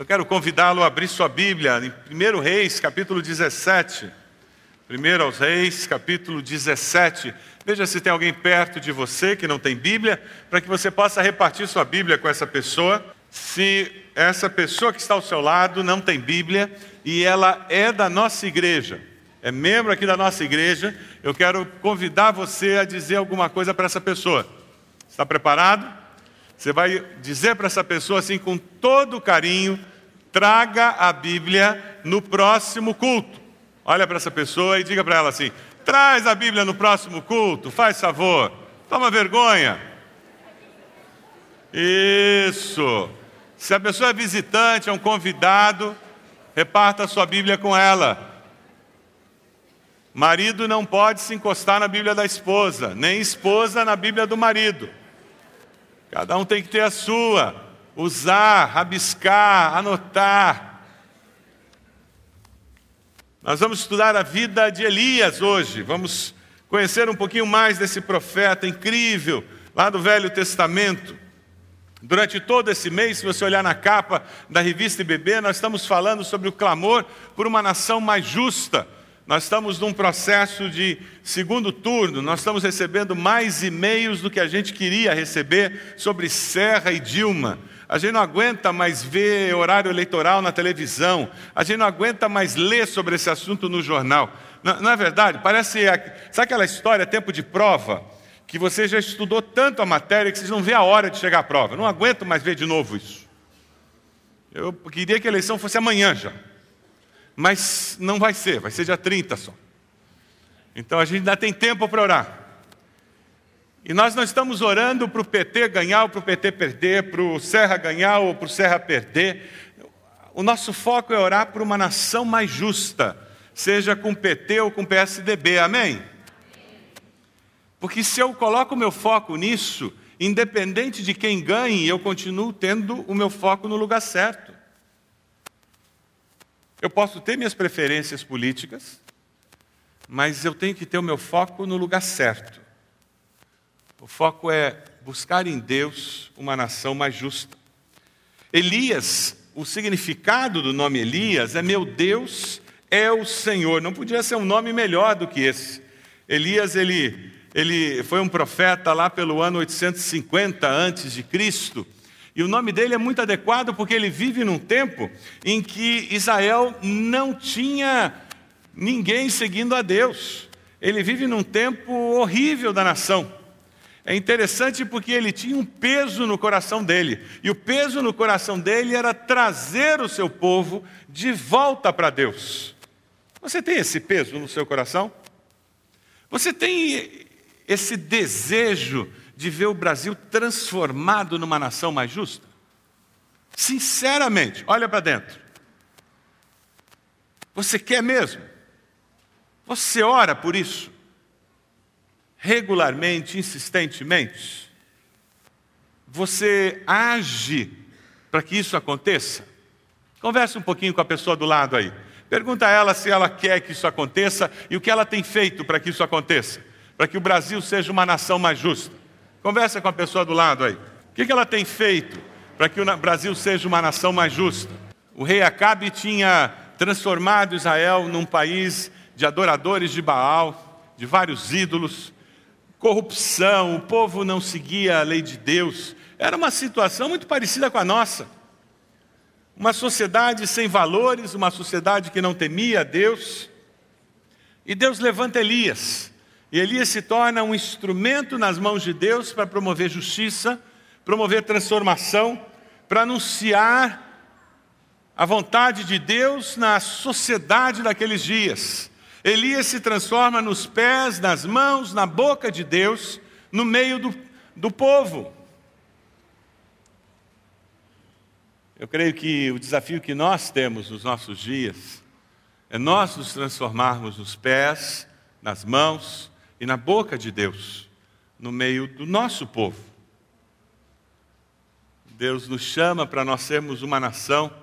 Eu quero convidá-lo a abrir sua Bíblia em 1 Reis, capítulo 17. 1 aos Reis, capítulo 17. Veja se tem alguém perto de você que não tem Bíblia, para que você possa repartir sua Bíblia com essa pessoa. Se essa pessoa que está ao seu lado não tem Bíblia e ela é da nossa igreja, é membro aqui da nossa igreja, eu quero convidar você a dizer alguma coisa para essa pessoa. Está preparado? Você vai dizer para essa pessoa assim, com todo carinho: traga a Bíblia no próximo culto. Olha para essa pessoa e diga para ela assim: traz a Bíblia no próximo culto, faz favor, toma vergonha. Isso. Se a pessoa é visitante, é um convidado, reparta a sua Bíblia com ela. Marido não pode se encostar na Bíblia da esposa, nem esposa na Bíblia do marido. Cada um tem que ter a sua, usar, rabiscar, anotar. Nós vamos estudar a vida de Elias hoje. Vamos conhecer um pouquinho mais desse profeta incrível lá do Velho Testamento. Durante todo esse mês, se você olhar na capa da revista IBB, nós estamos falando sobre o clamor por uma nação mais justa nós estamos num processo de segundo turno, nós estamos recebendo mais e-mails do que a gente queria receber sobre Serra e Dilma. A gente não aguenta mais ver horário eleitoral na televisão, a gente não aguenta mais ler sobre esse assunto no jornal. Não, não é verdade? Parece. Sabe aquela história, tempo de prova? Que você já estudou tanto a matéria que vocês não vê a hora de chegar à prova. não aguento mais ver de novo isso. Eu queria que a eleição fosse amanhã já. Mas não vai ser, vai ser dia 30 só. Então a gente ainda tem tempo para orar. E nós não estamos orando para o PT ganhar ou para o PT perder, para o Serra ganhar ou para o Serra perder. O nosso foco é orar por uma nação mais justa, seja com PT ou com PSDB, amém? Porque se eu coloco o meu foco nisso, independente de quem ganhe, eu continuo tendo o meu foco no lugar certo. Eu posso ter minhas preferências políticas, mas eu tenho que ter o meu foco no lugar certo. O foco é buscar em Deus uma nação mais justa. Elias, o significado do nome Elias é meu Deus é o Senhor. Não podia ser um nome melhor do que esse. Elias, ele, ele foi um profeta lá pelo ano 850 antes de Cristo e o nome dele é muito adequado porque ele vive num tempo em que Israel não tinha ninguém seguindo a Deus. Ele vive num tempo horrível da nação. É interessante porque ele tinha um peso no coração dele. E o peso no coração dele era trazer o seu povo de volta para Deus. Você tem esse peso no seu coração? Você tem esse desejo de ver o Brasil transformado numa nação mais justa? Sinceramente, olha para dentro. Você quer mesmo? Você ora por isso? Regularmente, insistentemente? Você age para que isso aconteça? Converse um pouquinho com a pessoa do lado aí. Pergunta a ela se ela quer que isso aconteça e o que ela tem feito para que isso aconteça, para que o Brasil seja uma nação mais justa. Conversa com a pessoa do lado aí. O que ela tem feito para que o Brasil seja uma nação mais justa? O rei Acabe tinha transformado Israel num país de adoradores de Baal, de vários ídolos, corrupção, o povo não seguia a lei de Deus. Era uma situação muito parecida com a nossa. Uma sociedade sem valores, uma sociedade que não temia a Deus. E Deus levanta Elias e Elias se torna um instrumento nas mãos de Deus para promover justiça, promover transformação, para anunciar a vontade de Deus na sociedade daqueles dias. Elias se transforma nos pés, nas mãos, na boca de Deus, no meio do, do povo. Eu creio que o desafio que nós temos nos nossos dias é nós nos transformarmos nos pés, nas mãos, e na boca de Deus, no meio do nosso povo. Deus nos chama para nós sermos uma nação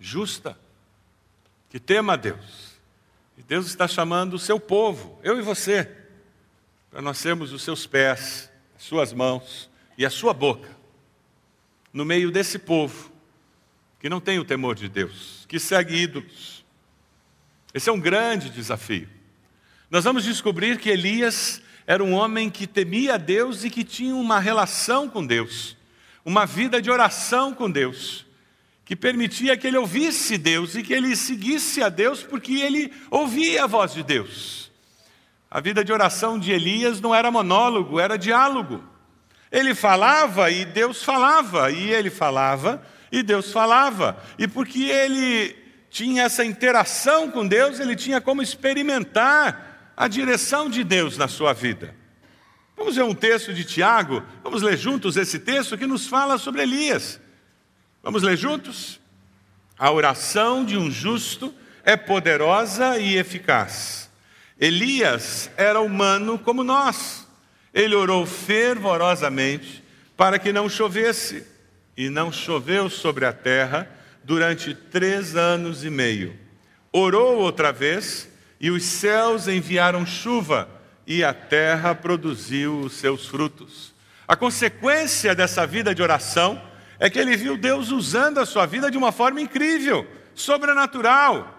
justa, que tema a Deus. E Deus está chamando o seu povo, eu e você, para nós sermos os seus pés, as suas mãos e a sua boca, no meio desse povo, que não tem o temor de Deus, que segue ídolos. Esse é um grande desafio. Nós vamos descobrir que Elias era um homem que temia Deus e que tinha uma relação com Deus, uma vida de oração com Deus, que permitia que ele ouvisse Deus e que ele seguisse a Deus porque ele ouvia a voz de Deus. A vida de oração de Elias não era monólogo, era diálogo. Ele falava e Deus falava, e ele falava e Deus falava. E porque ele tinha essa interação com Deus, ele tinha como experimentar a direção de Deus na sua vida. Vamos ver um texto de Tiago, vamos ler juntos esse texto que nos fala sobre Elias. Vamos ler juntos? A oração de um justo é poderosa e eficaz. Elias era humano como nós. Ele orou fervorosamente para que não chovesse e não choveu sobre a terra durante três anos e meio. Orou outra vez, e os céus enviaram chuva, e a terra produziu os seus frutos. A consequência dessa vida de oração é que ele viu Deus usando a sua vida de uma forma incrível, sobrenatural.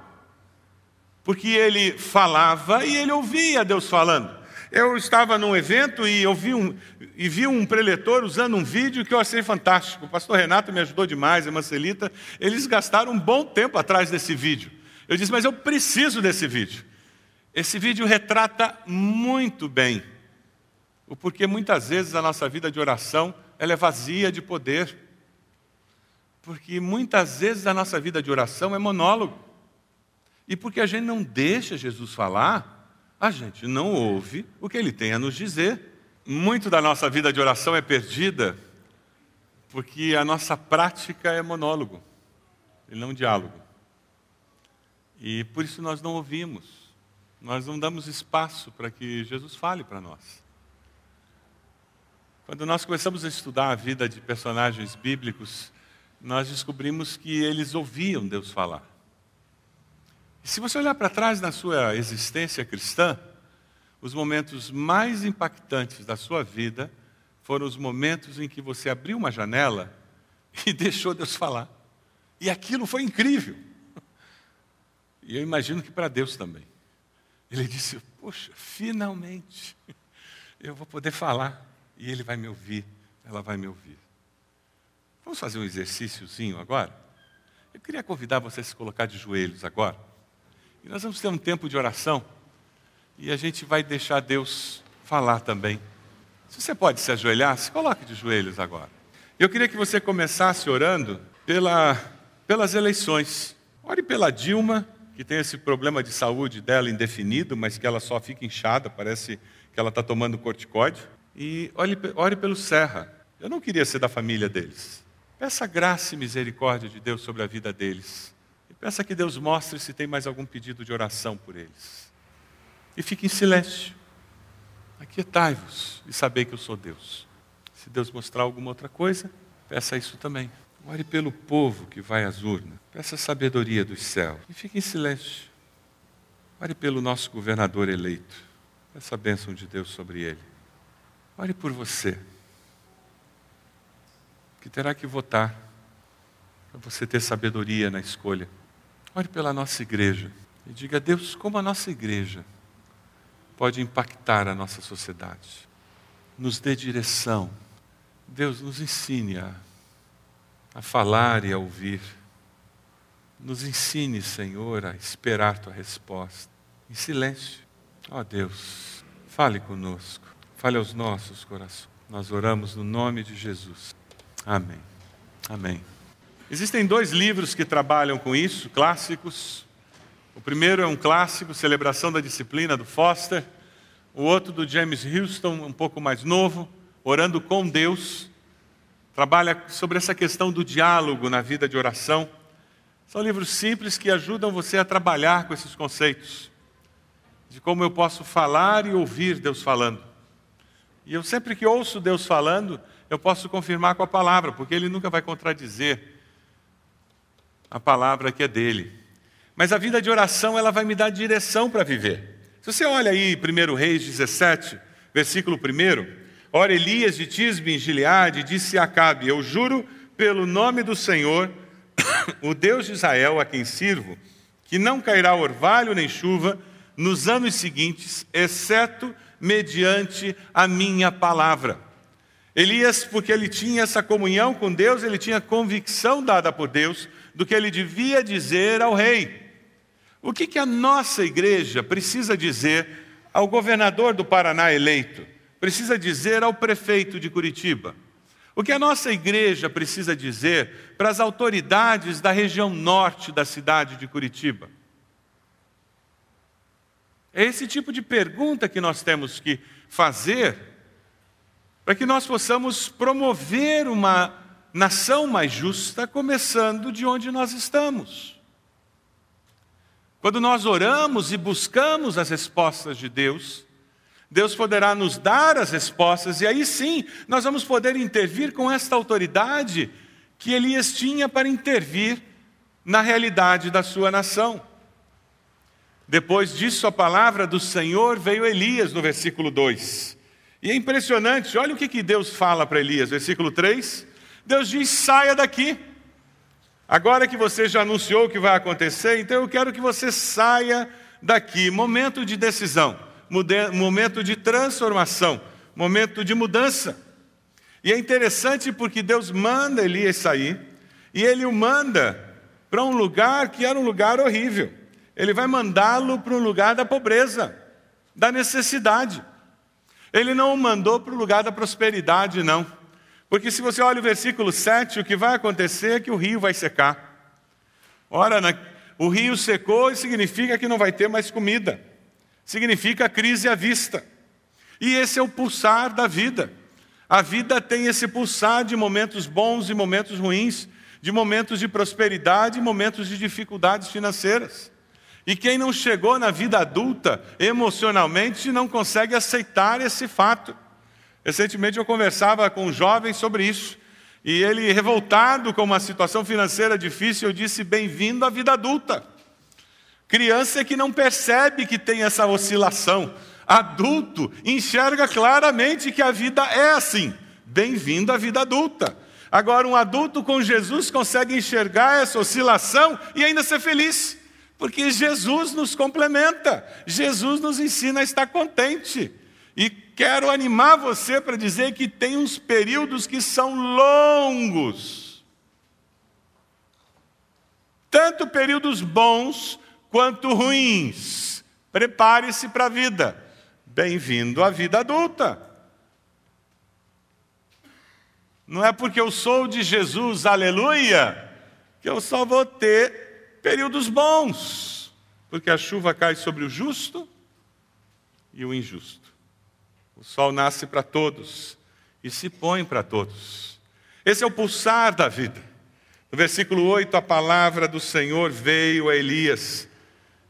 Porque ele falava e ele ouvia Deus falando. Eu estava num evento e eu vi um, e vi um preletor usando um vídeo que eu achei fantástico. O pastor Renato me ajudou demais, a Marcelita. Eles gastaram um bom tempo atrás desse vídeo. Eu disse, mas eu preciso desse vídeo. Esse vídeo retrata muito bem o porquê muitas vezes a nossa vida de oração ela é vazia de poder. Porque muitas vezes a nossa vida de oração é monólogo. E porque a gente não deixa Jesus falar, a gente não ouve o que ele tem a nos dizer. Muito da nossa vida de oração é perdida porque a nossa prática é monólogo e não diálogo. E por isso nós não ouvimos, nós não damos espaço para que Jesus fale para nós. Quando nós começamos a estudar a vida de personagens bíblicos, nós descobrimos que eles ouviam Deus falar. E se você olhar para trás na sua existência cristã, os momentos mais impactantes da sua vida foram os momentos em que você abriu uma janela e deixou Deus falar. E aquilo foi incrível. E eu imagino que para Deus também. Ele disse: Poxa, finalmente eu vou poder falar e Ele vai me ouvir, ela vai me ouvir. Vamos fazer um exercíciozinho agora? Eu queria convidar você a se colocar de joelhos agora. E nós vamos ter um tempo de oração e a gente vai deixar Deus falar também. Se você pode se ajoelhar, se coloque de joelhos agora. Eu queria que você começasse orando pela, pelas eleições. Ore pela Dilma, que tem esse problema de saúde dela indefinido, mas que ela só fica inchada, parece que ela está tomando corticóide. E ore, ore pelo Serra. Eu não queria ser da família deles. Peça graça e misericórdia de Deus sobre a vida deles. Peça que Deus mostre se tem mais algum pedido de oração por eles. E fique em silêncio. Aquietai-vos e sabei que eu sou Deus. Se Deus mostrar alguma outra coisa, peça isso também. Ore pelo povo que vai às urnas. Peça sabedoria dos céus. E fique em silêncio. Ore pelo nosso governador eleito. Peça a bênção de Deus sobre ele. Ore por você, que terá que votar para você ter sabedoria na escolha. Ore pela nossa igreja e diga a Deus como a nossa igreja pode impactar a nossa sociedade. Nos dê direção. Deus nos ensine a, a falar e a ouvir. Nos ensine, Senhor, a esperar tua resposta. Em silêncio. Ó oh, Deus, fale conosco. Fale aos nossos corações. Nós oramos no nome de Jesus. Amém. Amém. Existem dois livros que trabalham com isso, clássicos. O primeiro é um clássico, Celebração da Disciplina, do Foster. O outro, do James Houston, um pouco mais novo, Orando com Deus. Trabalha sobre essa questão do diálogo na vida de oração. São livros simples que ajudam você a trabalhar com esses conceitos. De como eu posso falar e ouvir Deus falando. E eu sempre que ouço Deus falando, eu posso confirmar com a palavra, porque Ele nunca vai contradizer a palavra que é dele. Mas a vida de oração, ela vai me dar direção para viver. Se você olha aí 1 Reis 17, versículo 1, ora Elias de Tisbe em Gileade disse a Acabe, eu juro pelo nome do Senhor o Deus de Israel a quem sirvo, que não cairá orvalho nem chuva nos anos seguintes, exceto mediante a minha palavra. Elias, porque ele tinha essa comunhão com Deus, ele tinha convicção dada por Deus do que ele devia dizer ao rei. O que, que a nossa igreja precisa dizer ao governador do Paraná eleito? Precisa dizer ao prefeito de Curitiba? O que a nossa igreja precisa dizer para as autoridades da região norte da cidade de Curitiba? É esse tipo de pergunta que nós temos que fazer para que nós possamos promover uma nação mais justa, começando de onde nós estamos. Quando nós oramos e buscamos as respostas de Deus, Deus poderá nos dar as respostas, e aí sim nós vamos poder intervir com esta autoridade que Elias tinha para intervir na realidade da sua nação. Depois disso, a palavra do Senhor veio a Elias, no versículo 2. E é impressionante, olha o que, que Deus fala para Elias, versículo 3. Deus diz: saia daqui. Agora que você já anunciou o que vai acontecer, então eu quero que você saia daqui. Momento de decisão, momento de transformação, momento de mudança. E é interessante porque Deus manda Elias sair, e ele o manda para um lugar que era um lugar horrível. Ele vai mandá-lo para um lugar da pobreza, da necessidade. Ele não o mandou para o lugar da prosperidade, não. Porque se você olha o versículo 7, o que vai acontecer é que o rio vai secar. Ora, o rio secou e significa que não vai ter mais comida. Significa crise à vista. E esse é o pulsar da vida. A vida tem esse pulsar de momentos bons e momentos ruins, de momentos de prosperidade e momentos de dificuldades financeiras. E quem não chegou na vida adulta emocionalmente não consegue aceitar esse fato. Recentemente eu conversava com um jovem sobre isso. E ele, revoltado com uma situação financeira difícil, eu disse: Bem-vindo à vida adulta. Criança é que não percebe que tem essa oscilação. Adulto enxerga claramente que a vida é assim. Bem-vindo à vida adulta. Agora, um adulto com Jesus consegue enxergar essa oscilação e ainda ser feliz, porque Jesus nos complementa, Jesus nos ensina a estar contente. E quero animar você para dizer que tem uns períodos que são longos. Tanto períodos bons quanto ruins. Prepare-se para a vida. Bem-vindo à vida adulta. Não é porque eu sou de Jesus, aleluia, que eu só vou ter períodos bons. Porque a chuva cai sobre o justo e o injusto. O sol nasce para todos e se põe para todos. Esse é o pulsar da vida. No versículo 8, a palavra do Senhor veio a Elias.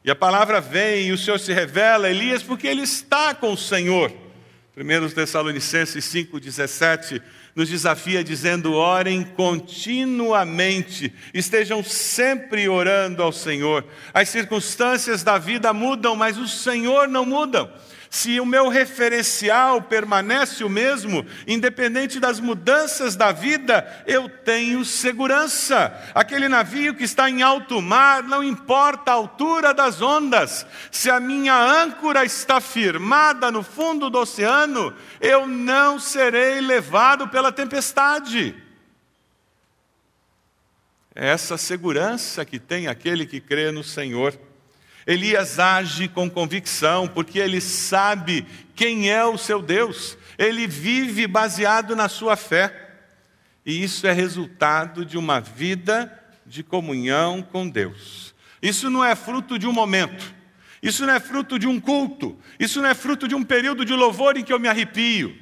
E a palavra vem e o Senhor se revela a Elias porque ele está com o Senhor. 1 Tessalonicenses 5,17 nos desafia dizendo: orem continuamente, estejam sempre orando ao Senhor. As circunstâncias da vida mudam, mas o Senhor não muda se o meu referencial permanece o mesmo, independente das mudanças da vida, eu tenho segurança. Aquele navio que está em alto mar, não importa a altura das ondas, se a minha âncora está firmada no fundo do oceano, eu não serei levado pela tempestade. É essa segurança que tem aquele que crê no Senhor. Elias age com convicção, porque ele sabe quem é o seu Deus, ele vive baseado na sua fé. E isso é resultado de uma vida de comunhão com Deus. Isso não é fruto de um momento, isso não é fruto de um culto, isso não é fruto de um período de louvor em que eu me arrepio.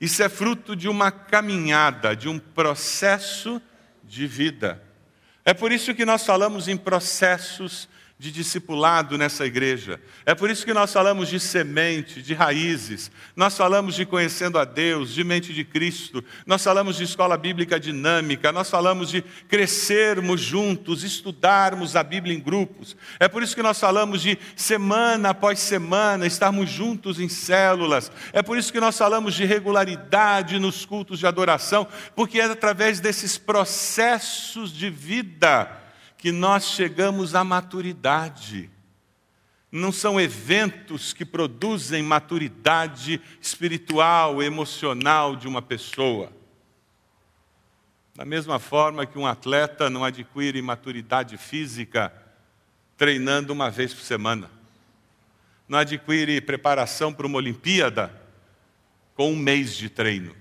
Isso é fruto de uma caminhada, de um processo de vida. É por isso que nós falamos em processos de discipulado nessa igreja. É por isso que nós falamos de semente, de raízes, nós falamos de conhecendo a Deus, de mente de Cristo, nós falamos de escola bíblica dinâmica, nós falamos de crescermos juntos, estudarmos a Bíblia em grupos. É por isso que nós falamos de semana após semana estarmos juntos em células. É por isso que nós falamos de regularidade nos cultos de adoração, porque é através desses processos de vida que nós chegamos à maturidade. Não são eventos que produzem maturidade espiritual, emocional de uma pessoa. Da mesma forma que um atleta não adquire maturidade física treinando uma vez por semana, não adquire preparação para uma Olimpíada com um mês de treino.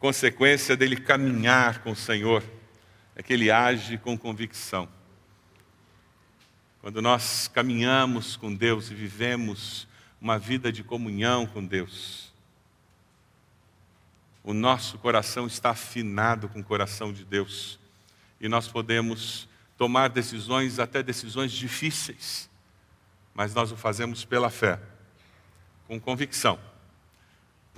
Consequência dele caminhar com o Senhor é que ele age com convicção. Quando nós caminhamos com Deus e vivemos uma vida de comunhão com Deus, o nosso coração está afinado com o coração de Deus e nós podemos tomar decisões, até decisões difíceis, mas nós o fazemos pela fé, com convicção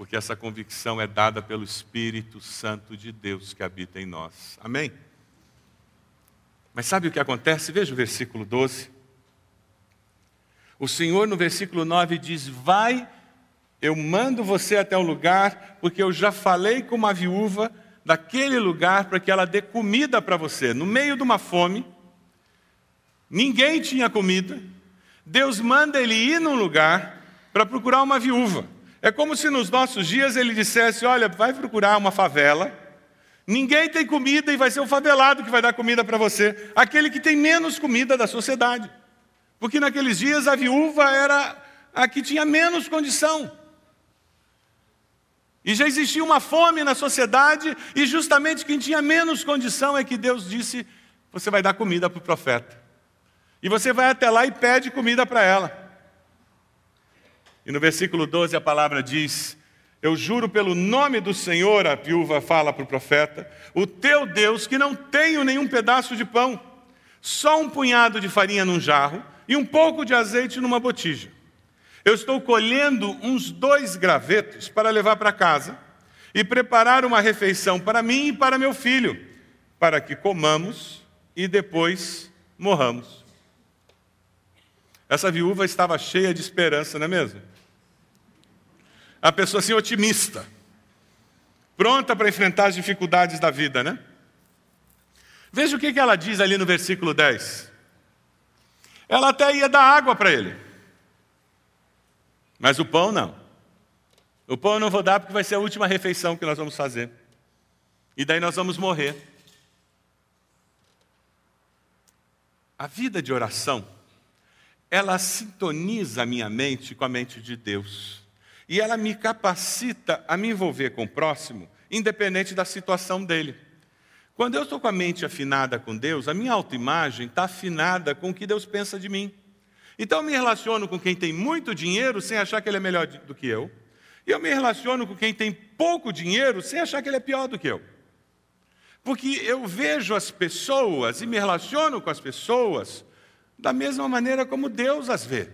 porque essa convicção é dada pelo Espírito Santo de Deus que habita em nós. Amém? Mas sabe o que acontece? Veja o versículo 12. O Senhor, no versículo 9, diz: Vai, eu mando você até o lugar, porque eu já falei com uma viúva daquele lugar para que ela dê comida para você. No meio de uma fome, ninguém tinha comida. Deus manda ele ir num lugar para procurar uma viúva. É como se nos nossos dias ele dissesse: Olha, vai procurar uma favela, ninguém tem comida e vai ser o favelado que vai dar comida para você, aquele que tem menos comida da sociedade. Porque naqueles dias a viúva era a que tinha menos condição. E já existia uma fome na sociedade, e justamente quem tinha menos condição é que Deus disse: Você vai dar comida para o profeta. E você vai até lá e pede comida para ela. E no versículo 12 a palavra diz: Eu juro pelo nome do Senhor, a viúva fala para o profeta, o teu Deus, que não tenho nenhum pedaço de pão, só um punhado de farinha num jarro e um pouco de azeite numa botija. Eu estou colhendo uns dois gravetos para levar para casa e preparar uma refeição para mim e para meu filho, para que comamos e depois morramos. Essa viúva estava cheia de esperança, não é mesmo? A pessoa assim otimista, pronta para enfrentar as dificuldades da vida, né? Veja o que ela diz ali no versículo 10. Ela até ia dar água para ele, mas o pão não. O pão eu não vou dar porque vai ser a última refeição que nós vamos fazer. E daí nós vamos morrer. A vida de oração, ela sintoniza a minha mente com a mente de Deus e ela me capacita a me envolver com o próximo, independente da situação dele. Quando eu estou com a mente afinada com Deus, a minha autoimagem está afinada com o que Deus pensa de mim. Então eu me relaciono com quem tem muito dinheiro sem achar que ele é melhor do que eu. E eu me relaciono com quem tem pouco dinheiro sem achar que ele é pior do que eu. Porque eu vejo as pessoas e me relaciono com as pessoas da mesma maneira como Deus as vê.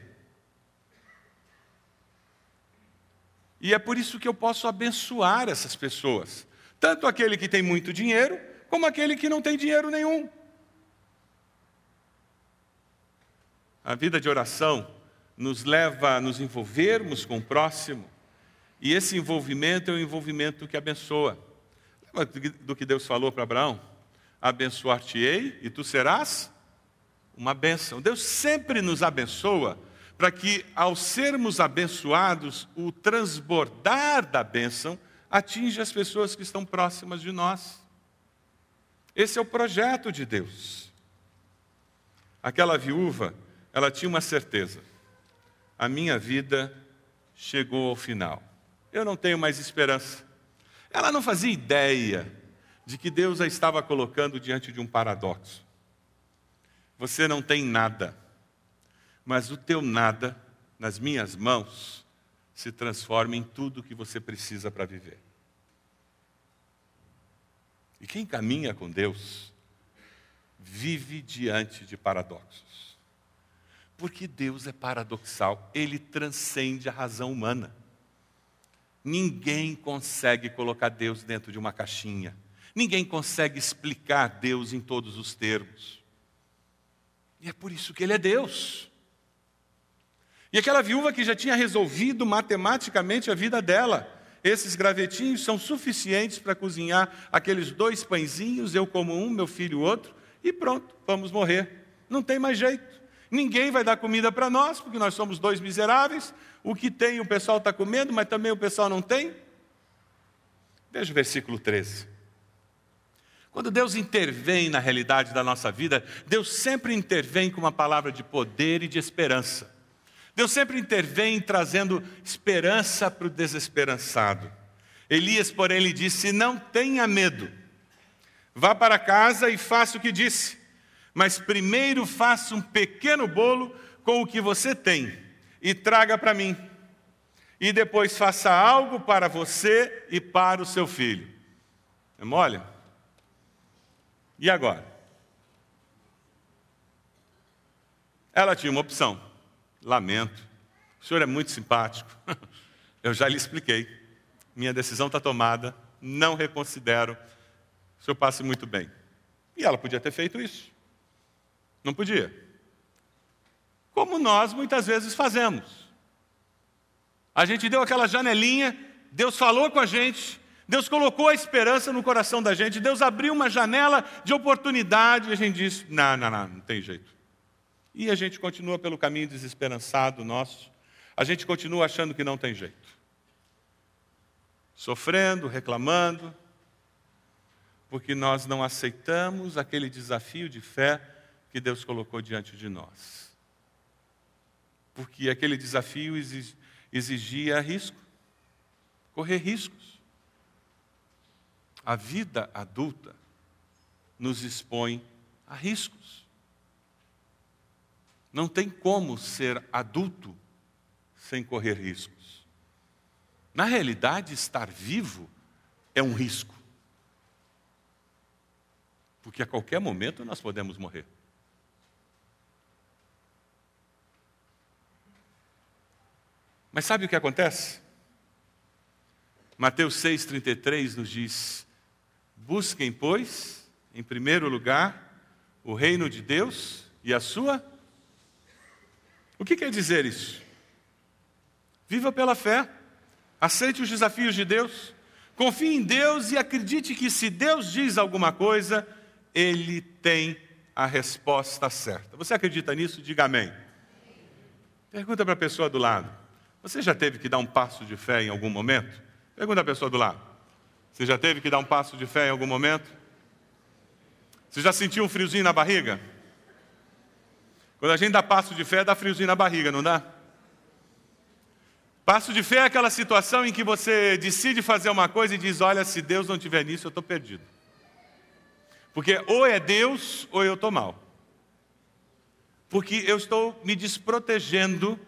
E é por isso que eu posso abençoar essas pessoas, tanto aquele que tem muito dinheiro, como aquele que não tem dinheiro nenhum. A vida de oração nos leva a nos envolvermos com o próximo, e esse envolvimento é um envolvimento que abençoa. Lembra do que Deus falou para Abraão? Abençoar-te-ei e tu serás uma bênção. Deus sempre nos abençoa para que, ao sermos abençoados, o transbordar da bênção atinja as pessoas que estão próximas de nós. Esse é o projeto de Deus. Aquela viúva, ela tinha uma certeza: a minha vida chegou ao final. Eu não tenho mais esperança. Ela não fazia ideia de que Deus a estava colocando diante de um paradoxo. Você não tem nada mas o teu nada nas minhas mãos se transforma em tudo que você precisa para viver. E quem caminha com Deus vive diante de paradoxos. Porque Deus é paradoxal, ele transcende a razão humana. Ninguém consegue colocar Deus dentro de uma caixinha. Ninguém consegue explicar Deus em todos os termos. E é por isso que ele é Deus. E aquela viúva que já tinha resolvido matematicamente a vida dela, esses gravetinhos são suficientes para cozinhar aqueles dois pãezinhos, eu como um, meu filho outro, e pronto, vamos morrer. Não tem mais jeito. Ninguém vai dar comida para nós, porque nós somos dois miseráveis. O que tem o pessoal está comendo, mas também o pessoal não tem. Veja o versículo 13. Quando Deus intervém na realidade da nossa vida, Deus sempre intervém com uma palavra de poder e de esperança. Deus sempre intervém trazendo esperança para o desesperançado. Elias, porém, lhe disse: Não tenha medo, vá para casa e faça o que disse, mas primeiro faça um pequeno bolo com o que você tem e traga para mim. E depois faça algo para você e para o seu filho. É mole? E agora? Ela tinha uma opção. Lamento. O senhor é muito simpático. Eu já lhe expliquei. Minha decisão está tomada. Não reconsidero. O senhor passe muito bem. E ela podia ter feito isso. Não podia. Como nós muitas vezes fazemos. A gente deu aquela janelinha, Deus falou com a gente, Deus colocou a esperança no coração da gente, Deus abriu uma janela de oportunidade e a gente disse: não, não, não, não tem jeito. E a gente continua pelo caminho desesperançado nosso, a gente continua achando que não tem jeito. Sofrendo, reclamando, porque nós não aceitamos aquele desafio de fé que Deus colocou diante de nós. Porque aquele desafio exigia risco, correr riscos. A vida adulta nos expõe a riscos. Não tem como ser adulto sem correr riscos. Na realidade, estar vivo é um risco. Porque a qualquer momento nós podemos morrer. Mas sabe o que acontece? Mateus 6,33 nos diz: Busquem, pois, em primeiro lugar, o reino de Deus e a sua o que quer dizer isso? Viva pela fé, aceite os desafios de Deus, confie em Deus e acredite que se Deus diz alguma coisa, Ele tem a resposta certa. Você acredita nisso? Diga amém. Pergunta para a pessoa do lado: Você já teve que dar um passo de fé em algum momento? Pergunta a pessoa do lado: Você já teve que dar um passo de fé em algum momento? Você já sentiu um friozinho na barriga? Quando a gente dá passo de fé, dá friozinho na barriga, não dá? Passo de fé é aquela situação em que você decide fazer uma coisa e diz: Olha, se Deus não tiver nisso, eu estou perdido. Porque ou é Deus ou eu estou mal. Porque eu estou me desprotegendo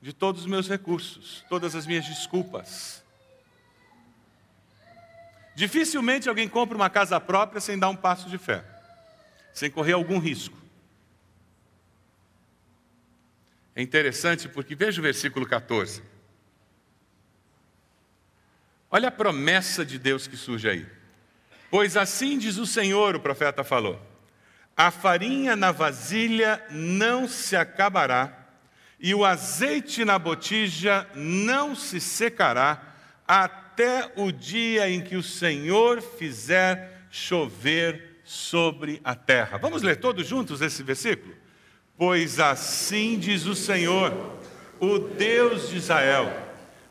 de todos os meus recursos, todas as minhas desculpas. Dificilmente alguém compra uma casa própria sem dar um passo de fé, sem correr algum risco. É interessante porque veja o versículo 14. Olha a promessa de Deus que surge aí. Pois assim diz o Senhor, o profeta falou: a farinha na vasilha não se acabará, e o azeite na botija não se secará, até o dia em que o Senhor fizer chover sobre a terra. Vamos ler todos juntos esse versículo? Pois assim diz o Senhor, o Deus de Israel: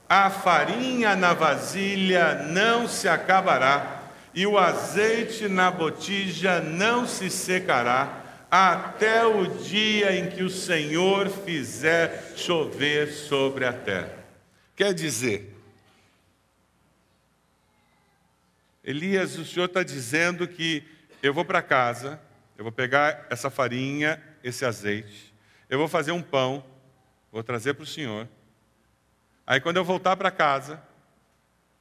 a farinha na vasilha não se acabará, e o azeite na botija não se secará, até o dia em que o Senhor fizer chover sobre a terra. Quer dizer, Elias, o Senhor está dizendo que eu vou para casa, eu vou pegar essa farinha esse azeite, eu vou fazer um pão, vou trazer para o Senhor. Aí quando eu voltar para casa,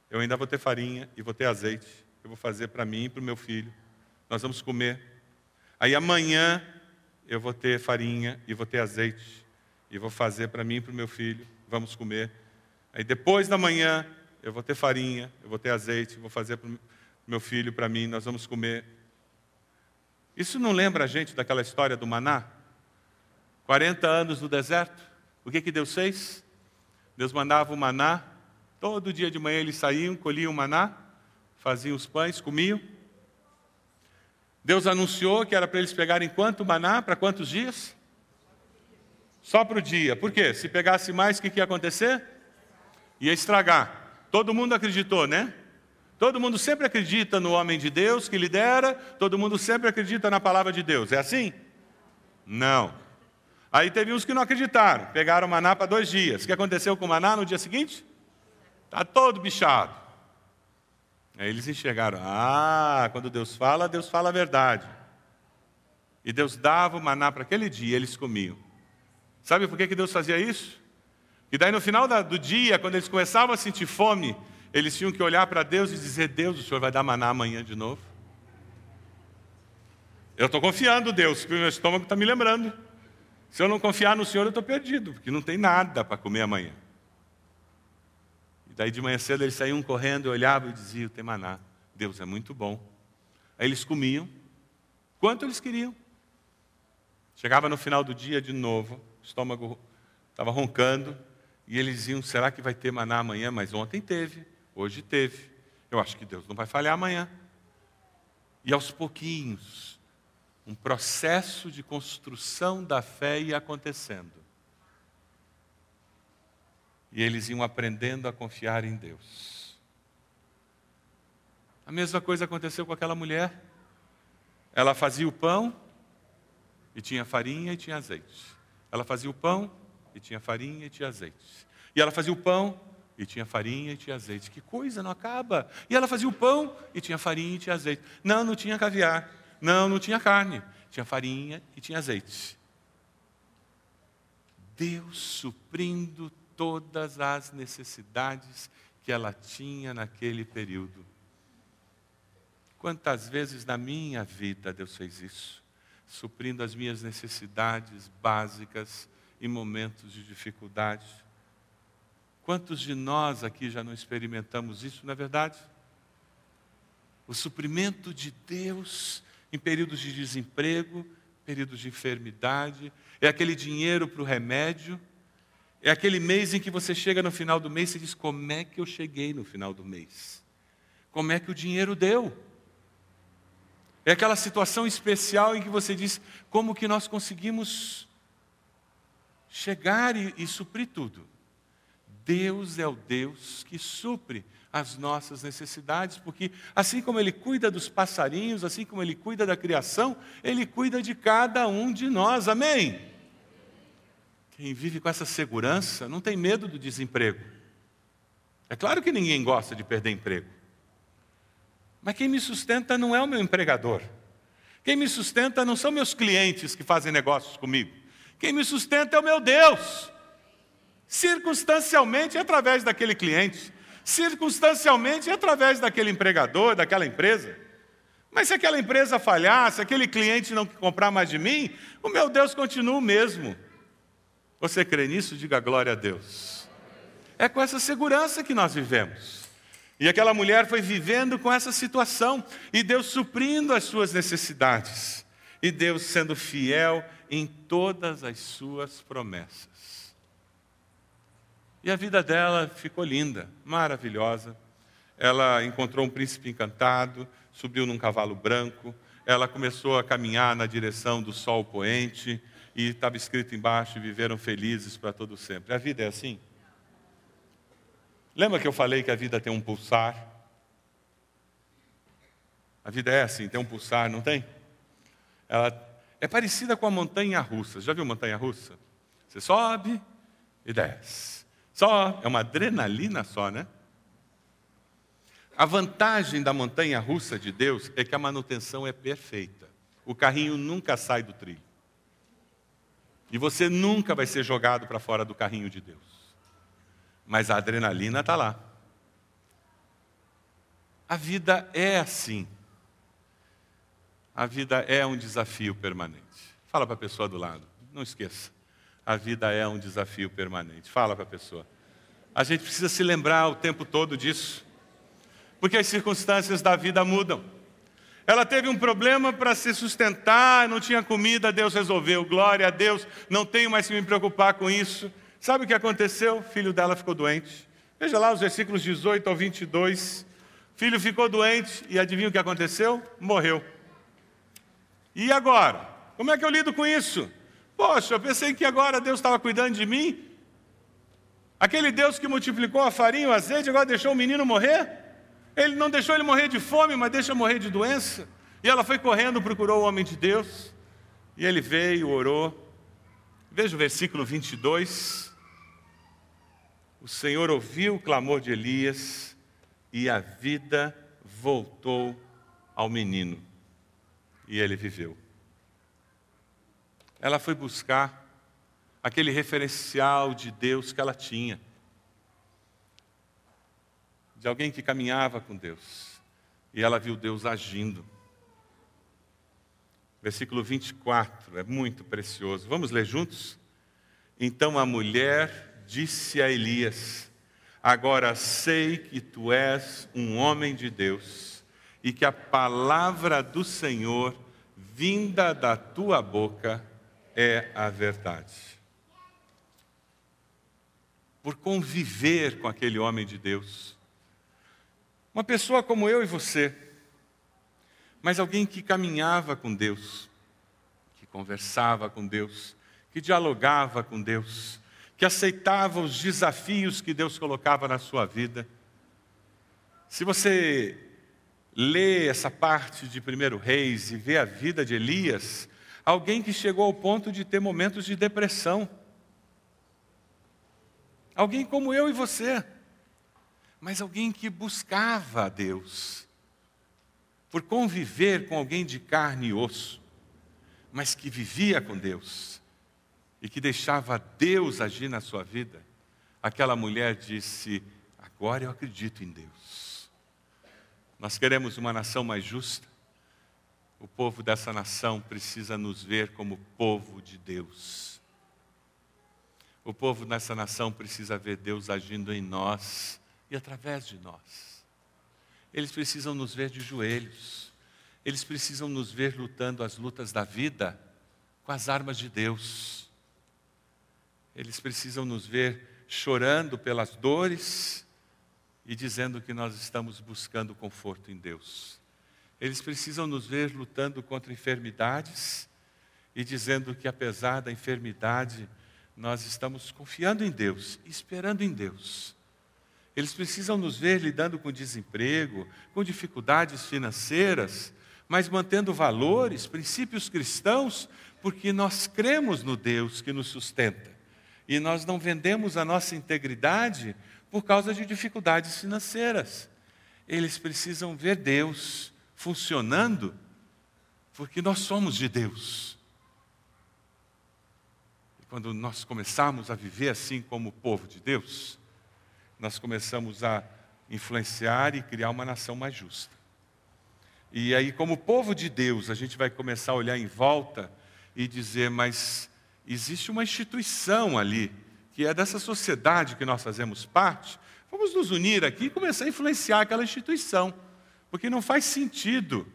eu ainda vou ter farinha e vou ter azeite. Eu vou fazer para mim e para o meu filho. Nós vamos comer. Aí amanhã eu vou ter farinha e vou ter azeite e vou fazer para mim e para o meu filho, vamos comer. Aí depois da manhã eu vou ter farinha, eu vou ter azeite, vou fazer para o meu filho, para mim, nós vamos comer. Isso não lembra a gente daquela história do maná? 40 anos no deserto, o que, que Deus fez? Deus mandava o maná, todo dia de manhã eles saíam, colhiam o maná, faziam os pães, comiam, Deus anunciou que era para eles pegarem quanto maná? Para quantos dias? Só para o dia. Por quê? Se pegasse mais, o que, que ia acontecer? Ia estragar. Todo mundo acreditou, né? Todo mundo sempre acredita no homem de Deus que lidera, todo mundo sempre acredita na palavra de Deus. É assim? Não. Aí teve uns que não acreditaram, pegaram maná para dois dias. O que aconteceu com o maná no dia seguinte? Está todo bichado. Aí eles enxergaram: ah, quando Deus fala, Deus fala a verdade. E Deus dava o maná para aquele dia, eles comiam. Sabe por que, que Deus fazia isso? E daí no final do dia, quando eles começavam a sentir fome, eles tinham que olhar para Deus e dizer: Deus, o Senhor vai dar maná amanhã de novo? Eu estou confiando, Deus, porque o meu estômago está me lembrando. Se eu não confiar no Senhor, eu estou perdido, porque não tem nada para comer amanhã. E daí de manhã cedo eles saíam correndo, olhavam e diziam: tem maná, Deus é muito bom. Aí eles comiam, quanto eles queriam. Chegava no final do dia de novo, o estômago estava roncando, e eles diziam: será que vai ter maná amanhã? Mas ontem teve, hoje teve. Eu acho que Deus não vai falhar amanhã. E aos pouquinhos, um processo de construção da fé ia acontecendo e eles iam aprendendo a confiar em Deus. A mesma coisa aconteceu com aquela mulher. Ela fazia o pão e tinha farinha e tinha azeite. Ela fazia o pão e tinha farinha e tinha azeite. E ela fazia o pão e tinha farinha e tinha azeite. Que coisa, não acaba. E ela fazia o pão e tinha farinha e tinha azeite. Não, não tinha caviar. Não, não tinha carne. Tinha farinha e tinha azeite. Deus suprindo todas as necessidades que ela tinha naquele período. Quantas vezes na minha vida Deus fez isso, suprindo as minhas necessidades básicas em momentos de dificuldade. Quantos de nós aqui já não experimentamos isso, não é verdade? O suprimento de Deus em períodos de desemprego, períodos de enfermidade, é aquele dinheiro para o remédio é aquele mês em que você chega no final do mês e diz: Como é que eu cheguei no final do mês? Como é que o dinheiro deu? É aquela situação especial em que você diz: Como que nós conseguimos chegar e, e suprir tudo? Deus é o Deus que supre as nossas necessidades, porque assim como Ele cuida dos passarinhos, assim como Ele cuida da criação, Ele cuida de cada um de nós, amém? Quem vive com essa segurança não tem medo do desemprego. É claro que ninguém gosta de perder emprego. Mas quem me sustenta não é o meu empregador. Quem me sustenta não são meus clientes que fazem negócios comigo. Quem me sustenta é o meu Deus. Circunstancialmente é através daquele cliente, circunstancialmente através daquele empregador, daquela empresa. Mas se aquela empresa falhar, se aquele cliente não comprar mais de mim, o meu Deus continua o mesmo. Você crê nisso? Diga glória a Deus. É com essa segurança que nós vivemos. E aquela mulher foi vivendo com essa situação, e Deus suprindo as suas necessidades, e Deus sendo fiel em todas as suas promessas. E a vida dela ficou linda, maravilhosa. Ela encontrou um príncipe encantado, subiu num cavalo branco, ela começou a caminhar na direção do sol poente, e estava escrito embaixo: viveram felizes para todo sempre. A vida é assim? Lembra que eu falei que a vida tem um pulsar? A vida é assim, tem um pulsar, não tem? Ela é parecida com a montanha russa. Já viu montanha russa? Você sobe e desce. Só, é uma adrenalina só, né? A vantagem da montanha russa de Deus é que a manutenção é perfeita. O carrinho nunca sai do trilho. E você nunca vai ser jogado para fora do carrinho de Deus. Mas a adrenalina está lá. A vida é assim. A vida é um desafio permanente. Fala para a pessoa do lado, não esqueça. A vida é um desafio permanente. Fala para a pessoa. A gente precisa se lembrar o tempo todo disso. Porque as circunstâncias da vida mudam. Ela teve um problema para se sustentar, não tinha comida, Deus resolveu. Glória a Deus, não tenho mais que me preocupar com isso. Sabe o que aconteceu? O filho dela ficou doente. Veja lá os versículos 18 ao 22. O filho ficou doente e adivinha o que aconteceu? Morreu. E agora? Como é que eu lido com isso? Poxa, eu pensei que agora Deus estava cuidando de mim. Aquele Deus que multiplicou a farinha e o azeite agora deixou o menino morrer? Ele não deixou ele morrer de fome, mas deixa morrer de doença. E ela foi correndo, procurou o homem de Deus. E ele veio, orou. Veja o versículo 22. O Senhor ouviu o clamor de Elias e a vida voltou ao menino. E ele viveu. Ela foi buscar aquele referencial de Deus que ela tinha de alguém que caminhava com Deus. E ela viu Deus agindo. Versículo 24, é muito precioso. Vamos ler juntos? Então a mulher disse a Elias: Agora sei que tu és um homem de Deus e que a palavra do Senhor, vinda da tua boca, é a verdade. Por conviver com aquele homem de Deus, uma pessoa como eu e você, mas alguém que caminhava com Deus, que conversava com Deus, que dialogava com Deus, que aceitava os desafios que Deus colocava na sua vida. Se você lê essa parte de 1 Reis e vê a vida de Elias, alguém que chegou ao ponto de ter momentos de depressão. Alguém como eu e você mas alguém que buscava a Deus, por conviver com alguém de carne e osso, mas que vivia com Deus e que deixava Deus agir na sua vida, aquela mulher disse: Agora eu acredito em Deus. Nós queremos uma nação mais justa. O povo dessa nação precisa nos ver como povo de Deus. O povo dessa nação precisa ver Deus agindo em nós e através de nós. Eles precisam nos ver de joelhos, eles precisam nos ver lutando as lutas da vida com as armas de Deus. Eles precisam nos ver chorando pelas dores e dizendo que nós estamos buscando conforto em Deus. Eles precisam nos ver lutando contra enfermidades e dizendo que apesar da enfermidade, nós estamos confiando em Deus, esperando em Deus. Eles precisam nos ver lidando com desemprego, com dificuldades financeiras, mas mantendo valores, princípios cristãos, porque nós cremos no Deus que nos sustenta. E nós não vendemos a nossa integridade por causa de dificuldades financeiras. Eles precisam ver Deus funcionando, porque nós somos de Deus. E quando nós começarmos a viver assim como povo de Deus, nós começamos a influenciar e criar uma nação mais justa. E aí, como povo de Deus, a gente vai começar a olhar em volta e dizer: mas existe uma instituição ali, que é dessa sociedade que nós fazemos parte. Vamos nos unir aqui e começar a influenciar aquela instituição, porque não faz sentido.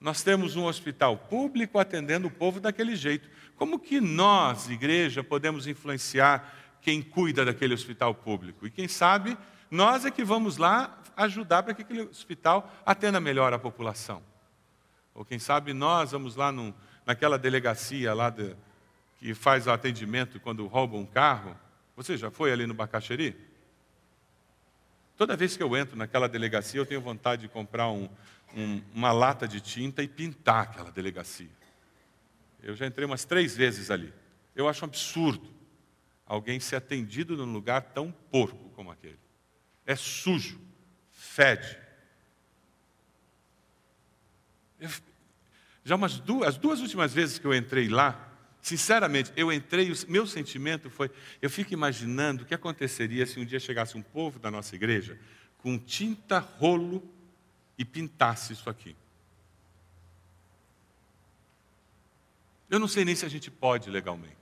Nós temos um hospital público atendendo o povo daquele jeito. Como que nós, igreja, podemos influenciar quem cuida daquele hospital público. E quem sabe, nós é que vamos lá ajudar para que aquele hospital atenda melhor a população. Ou quem sabe nós vamos lá num, naquela delegacia lá de, que faz o atendimento quando rouba um carro. Você já foi ali no Bacaxeri? Toda vez que eu entro naquela delegacia, eu tenho vontade de comprar um, um, uma lata de tinta e pintar aquela delegacia. Eu já entrei umas três vezes ali. Eu acho um absurdo alguém ser atendido num lugar tão porco como aquele. É sujo, fede. Eu, já umas duas, as duas últimas vezes que eu entrei lá, sinceramente, eu entrei, o meu sentimento foi, eu fico imaginando o que aconteceria se um dia chegasse um povo da nossa igreja com tinta, rolo e pintasse isso aqui. Eu não sei nem se a gente pode legalmente.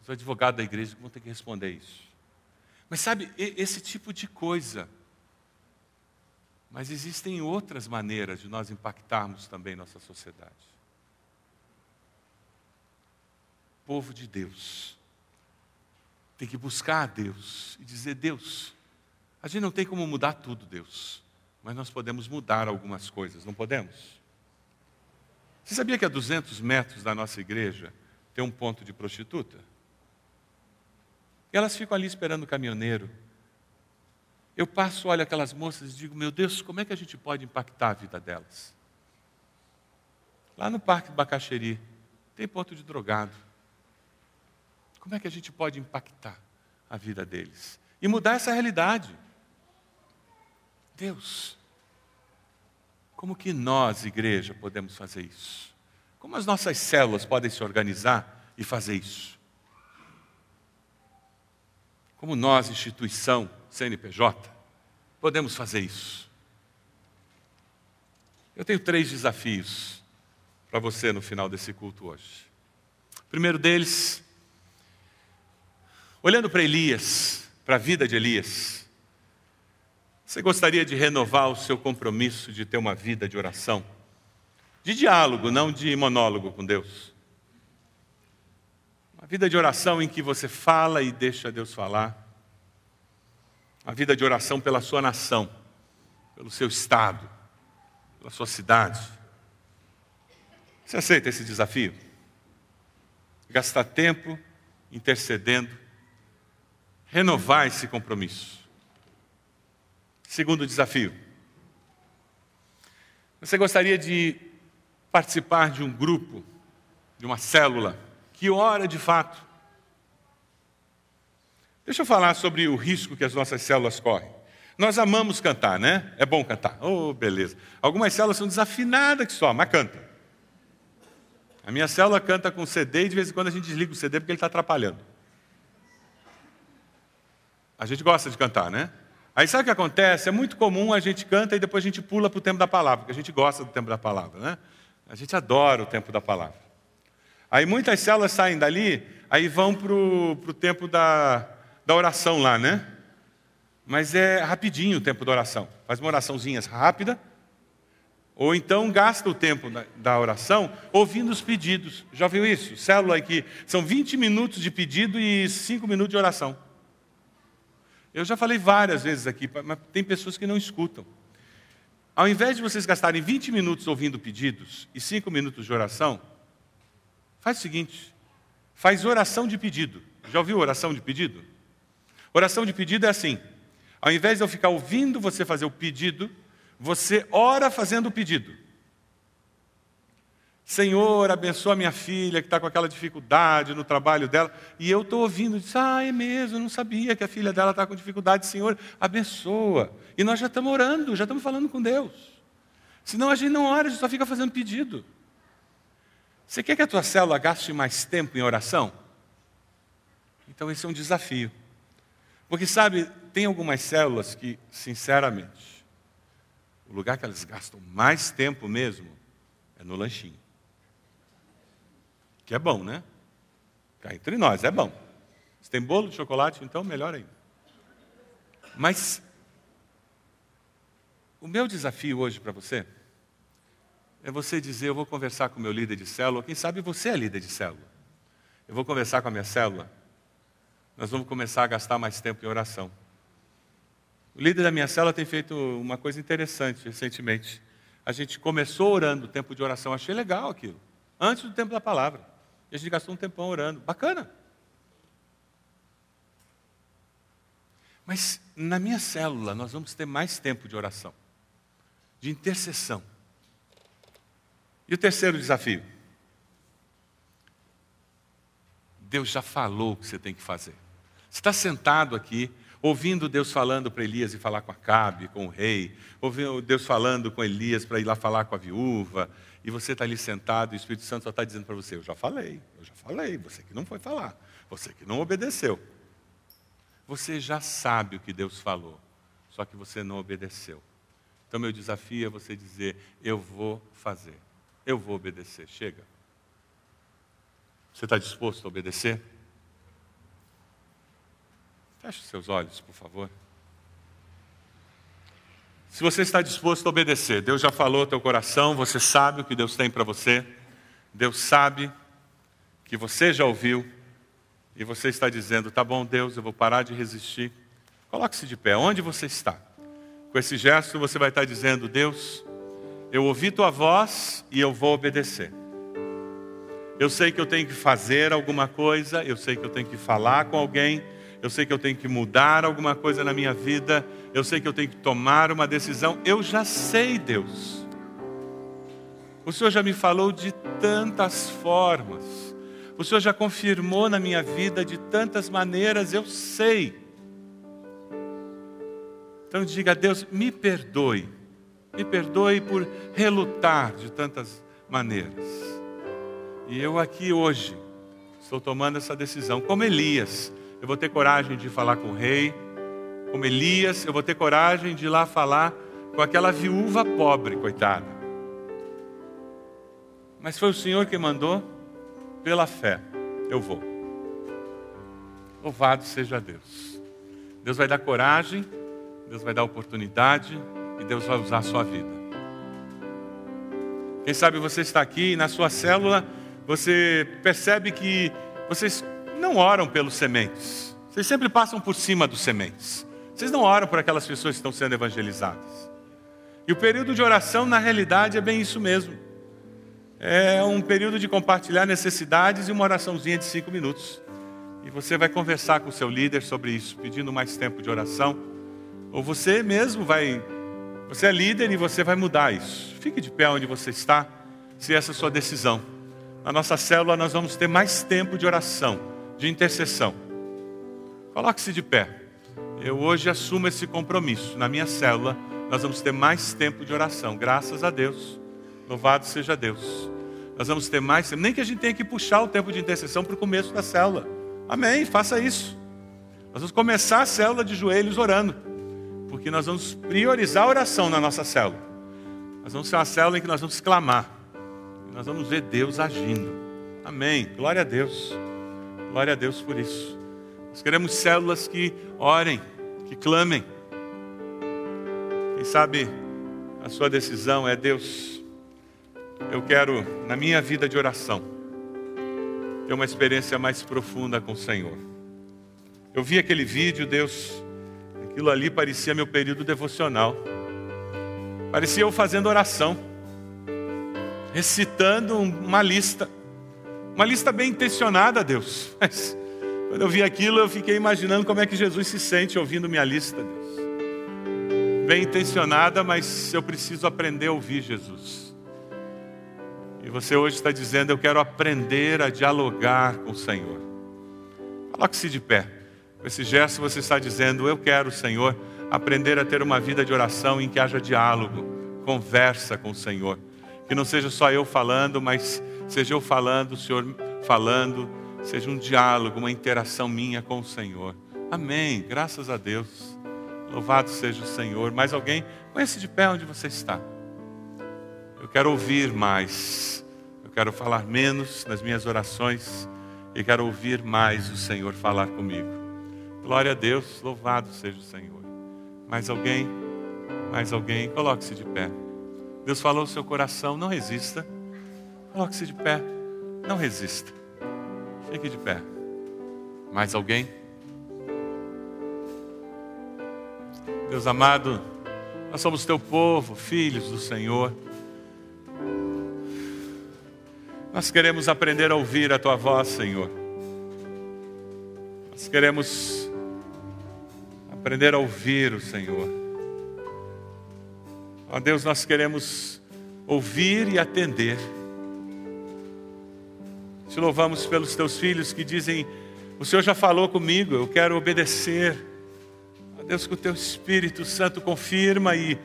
Os advogados da igreja vão ter que responder isso. Mas sabe, esse tipo de coisa. Mas existem outras maneiras de nós impactarmos também nossa sociedade. Povo de Deus tem que buscar a Deus e dizer: Deus, a gente não tem como mudar tudo, Deus, mas nós podemos mudar algumas coisas, não podemos? Você sabia que a 200 metros da nossa igreja tem um ponto de prostituta? E elas ficam ali esperando o caminhoneiro. Eu passo, olho aquelas moças e digo: Meu Deus, como é que a gente pode impactar a vida delas? Lá no Parque do Bacaxeri, tem ponto de drogado. Como é que a gente pode impactar a vida deles e mudar essa realidade? Deus, como que nós, igreja, podemos fazer isso? Como as nossas células podem se organizar e fazer isso? Como nós, instituição, CNPJ, podemos fazer isso? Eu tenho três desafios para você no final desse culto hoje. O primeiro deles, Olhando para Elias, para a vida de Elias, você gostaria de renovar o seu compromisso de ter uma vida de oração? De diálogo, não de monólogo com Deus. Uma vida de oração em que você fala e deixa Deus falar. Uma vida de oração pela sua nação, pelo seu estado, pela sua cidade. Você aceita esse desafio? Gastar tempo intercedendo renovar esse compromisso. Segundo desafio. Você gostaria de participar de um grupo, de uma célula, que ora de fato? Deixa eu falar sobre o risco que as nossas células correm. Nós amamos cantar, né? É bom cantar. Oh, beleza. Algumas células são desafinadas que só, mas canta. A minha célula canta com CD e de vez em quando a gente desliga o CD porque ele está atrapalhando. A gente gosta de cantar, né? Aí sabe o que acontece? É muito comum a gente canta e depois a gente pula para o tempo da palavra, porque a gente gosta do tempo da palavra, né? A gente adora o tempo da palavra. Aí muitas células saem dali, aí vão para o tempo da, da oração lá, né? Mas é rapidinho o tempo da oração. Faz uma oraçãozinha rápida, ou então gasta o tempo da, oração ouvindo os pedidos. Já viu isso? Célula aqui, são 20 minutos de pedido e 5 minutos de oração. Eu já falei várias vezes aqui, mas tem pessoas que não escutam. Ao invés de vocês gastarem 20 minutos ouvindo pedidos e 5 minutos de oração, faz o seguinte: faz oração de pedido. Já ouviu oração de pedido? Oração de pedido é assim: ao invés de eu ficar ouvindo você fazer o pedido, você ora fazendo o pedido. Senhor, abençoa minha filha que está com aquela dificuldade no trabalho dela. E eu estou ouvindo, diz, ah, é mesmo, não sabia que a filha dela está com dificuldade. Senhor, abençoa. E nós já estamos orando, já estamos falando com Deus. Senão a gente não ora, a gente só fica fazendo pedido. Você quer que a tua célula gaste mais tempo em oração? Então esse é um desafio. Porque sabe, tem algumas células que, sinceramente, o lugar que elas gastam mais tempo mesmo é no lanchinho. Que é bom, né? Cá entre nós, é bom. Se tem bolo de chocolate, então melhor ainda. Mas o meu desafio hoje para você é você dizer: eu vou conversar com o meu líder de célula, quem sabe você é líder de célula. Eu vou conversar com a minha célula, nós vamos começar a gastar mais tempo em oração. O líder da minha célula tem feito uma coisa interessante recentemente. A gente começou orando o tempo de oração, achei legal aquilo, antes do tempo da palavra. E a gente gastou um tempão orando. Bacana. Mas na minha célula nós vamos ter mais tempo de oração, de intercessão. E o terceiro desafio? Deus já falou o que você tem que fazer. Você está sentado aqui, ouvindo Deus falando para Elias ir falar com Acabe, com o rei, ouvindo Deus falando com Elias para ir lá falar com a viúva, e você está ali sentado e o Espírito Santo só está dizendo para você: Eu já falei, eu já falei, você que não foi falar, você que não obedeceu. Você já sabe o que Deus falou, só que você não obedeceu. Então, meu desafio é você dizer: Eu vou fazer, eu vou obedecer. Chega. Você está disposto a obedecer? Feche seus olhos, por favor. Se você está disposto a obedecer, Deus já falou teu coração, você sabe o que Deus tem para você. Deus sabe que você já ouviu e você está dizendo: "Tá bom, Deus, eu vou parar de resistir". Coloque-se de pé, onde você está? Com esse gesto você vai estar dizendo: "Deus, eu ouvi tua voz e eu vou obedecer". Eu sei que eu tenho que fazer alguma coisa, eu sei que eu tenho que falar com alguém, eu sei que eu tenho que mudar alguma coisa na minha vida, eu sei que eu tenho que tomar uma decisão. Eu já sei, Deus. O Senhor já me falou de tantas formas, o Senhor já confirmou na minha vida de tantas maneiras, eu sei. Então diga a Deus: me perdoe, me perdoe por relutar de tantas maneiras. E eu aqui hoje estou tomando essa decisão, como Elias eu vou ter coragem de falar com o rei, como Elias, eu vou ter coragem de ir lá falar com aquela viúva pobre, coitada. Mas foi o Senhor que mandou, pela fé, eu vou. Louvado seja Deus. Deus vai dar coragem, Deus vai dar oportunidade e Deus vai usar a sua vida. Quem sabe você está aqui na sua célula você percebe que vocês não oram pelos sementes. Vocês sempre passam por cima dos sementes. Vocês não oram por aquelas pessoas que estão sendo evangelizadas. E o período de oração, na realidade, é bem isso mesmo. É um período de compartilhar necessidades e uma oraçãozinha de cinco minutos. E você vai conversar com o seu líder sobre isso, pedindo mais tempo de oração. Ou você mesmo vai. Você é líder e você vai mudar isso. Fique de pé onde você está, se essa é a sua decisão. Na nossa célula, nós vamos ter mais tempo de oração de intercessão. Coloque-se de pé. Eu hoje assumo esse compromisso. Na minha célula, nós vamos ter mais tempo de oração. Graças a Deus. Louvado seja Deus. Nós vamos ter mais tempo. Nem que a gente tenha que puxar o tempo de intercessão para o começo da célula. Amém. Faça isso. Nós vamos começar a célula de joelhos orando. Porque nós vamos priorizar a oração na nossa célula. Nós vamos ser uma célula em que nós vamos clamar. nós vamos ver Deus agindo. Amém. Glória a Deus. Glória a Deus por isso. Nós queremos células que orem, que clamem. Quem sabe a sua decisão é Deus. Eu quero, na minha vida de oração, ter uma experiência mais profunda com o Senhor. Eu vi aquele vídeo, Deus, aquilo ali parecia meu período devocional. Parecia eu fazendo oração, recitando uma lista. Uma lista bem intencionada, Deus. Mas quando eu vi aquilo, eu fiquei imaginando como é que Jesus se sente ouvindo minha lista, Deus. Bem intencionada, mas eu preciso aprender a ouvir Jesus. E você hoje está dizendo: Eu quero aprender a dialogar com o Senhor. Coloque-se de pé. Com esse gesto você está dizendo: Eu quero, Senhor, aprender a ter uma vida de oração em que haja diálogo, conversa com o Senhor. Que não seja só eu falando, mas seja eu falando, o Senhor falando, seja um diálogo, uma interação minha com o Senhor. Amém. Graças a Deus. Louvado seja o Senhor. Mais alguém? Conhece de pé onde você está. Eu quero ouvir mais. Eu quero falar menos nas minhas orações e quero ouvir mais o Senhor falar comigo. Glória a Deus. Louvado seja o Senhor. Mais alguém? Mais alguém? Coloque-se de pé. Deus falou no seu coração, não resista. Coloque-se de pé. Não resista. Fique de pé. Mais alguém? Deus amado, nós somos teu povo, filhos do Senhor. Nós queremos aprender a ouvir a tua voz, Senhor. Nós queremos aprender a ouvir o Senhor. Ó Deus, nós queremos ouvir e atender. Te louvamos pelos teus filhos que dizem: O Senhor já falou comigo, eu quero obedecer. Ó Deus, que o teu Espírito Santo confirma e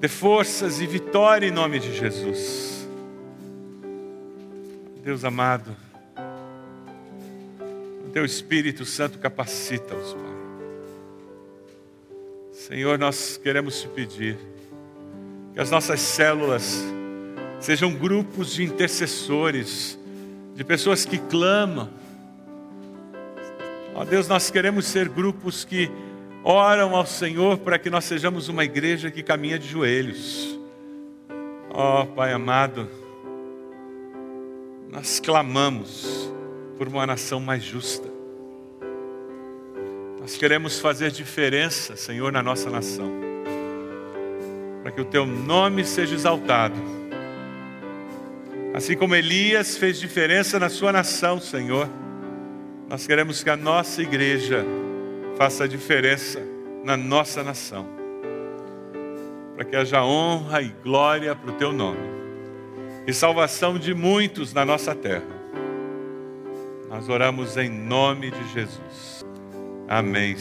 dê forças e vitória em nome de Jesus. Deus amado, o teu Espírito Santo capacita-os, Pai. Senhor, nós queremos te pedir que as nossas células sejam grupos de intercessores, de pessoas que clamam. Ó Deus, nós queremos ser grupos que oram ao Senhor para que nós sejamos uma igreja que caminha de joelhos. Ó Pai amado, nós clamamos por uma nação mais justa. Nós queremos fazer diferença, Senhor, na nossa nação, para que o Teu nome seja exaltado. Assim como Elias fez diferença na sua nação, Senhor, nós queremos que a nossa igreja faça diferença na nossa nação, para que haja honra e glória para o Teu nome e salvação de muitos na nossa terra. Nós oramos em nome de Jesus. Amém.